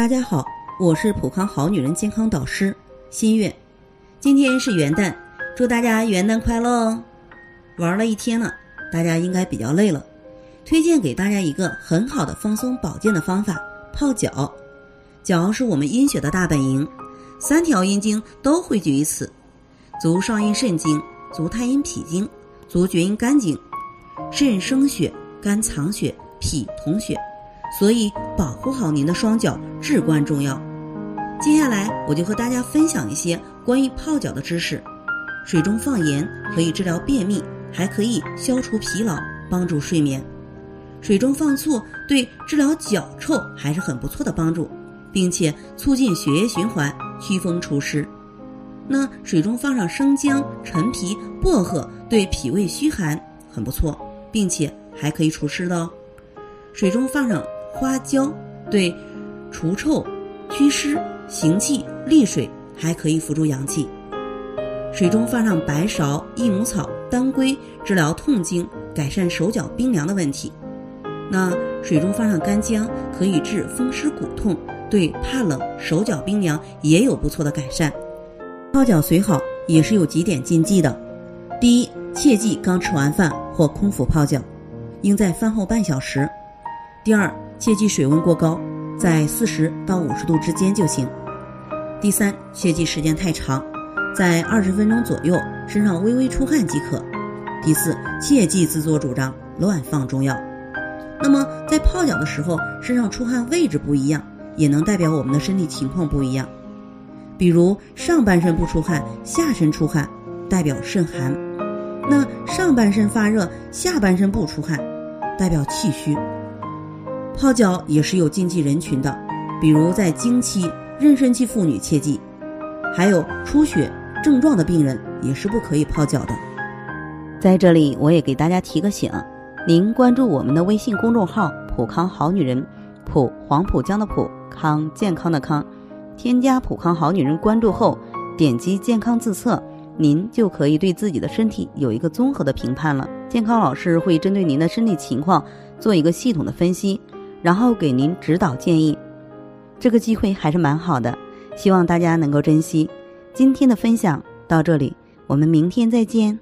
大家好，我是普康好女人健康导师新月。今天是元旦，祝大家元旦快乐哦！玩了一天了，大家应该比较累了，推荐给大家一个很好的放松保健的方法——泡脚。脚是我们阴血的大本营，三条阴经都汇聚于此：足少阴肾经、足太阴脾经、足厥阴肝经。肾生血，肝藏血，脾统血。所以，保护好您的双脚至关重要。接下来，我就和大家分享一些关于泡脚的知识。水中放盐可以治疗便秘，还可以消除疲劳，帮助睡眠。水中放醋对治疗脚臭还是很不错的帮助，并且促进血液循环，祛风除湿。那水中放上生姜、陈皮、薄荷，对脾胃虚寒很不错，并且还可以除湿的哦。水中放上。花椒对除臭、祛湿、行气、利水，还可以辅助阳气。水中放上白芍、益母草、当归，治疗痛经，改善手脚冰凉的问题。那水中放上干姜，可以治风湿骨痛，对怕冷、手脚冰凉也有不错的改善。泡脚虽好，也是有几点禁忌的。第一，切忌刚吃完饭或空腹泡脚，应在饭后半小时。第二。切忌水温过高，在四十到五十度之间就行。第三，切忌时间太长，在二十分钟左右，身上微微出汗即可。第四，切忌自作主张乱放中药。那么在泡脚的时候，身上出汗位置不一样，也能代表我们的身体情况不一样。比如上半身不出汗，下身出汗，代表肾寒；那上半身发热，下半身不出汗，代表气虚。泡脚也是有禁忌人群的，比如在经期、妊娠期妇女切记，还有出血症状的病人也是不可以泡脚的。在这里，我也给大家提个醒：您关注我们的微信公众号“普康好女人”，普黄浦江的普康健康的康，添加“普康好女人”关注后，点击健康自测，您就可以对自己的身体有一个综合的评判了。健康老师会针对您的身体情况做一个系统的分析。然后给您指导建议，这个机会还是蛮好的，希望大家能够珍惜。今天的分享到这里，我们明天再见。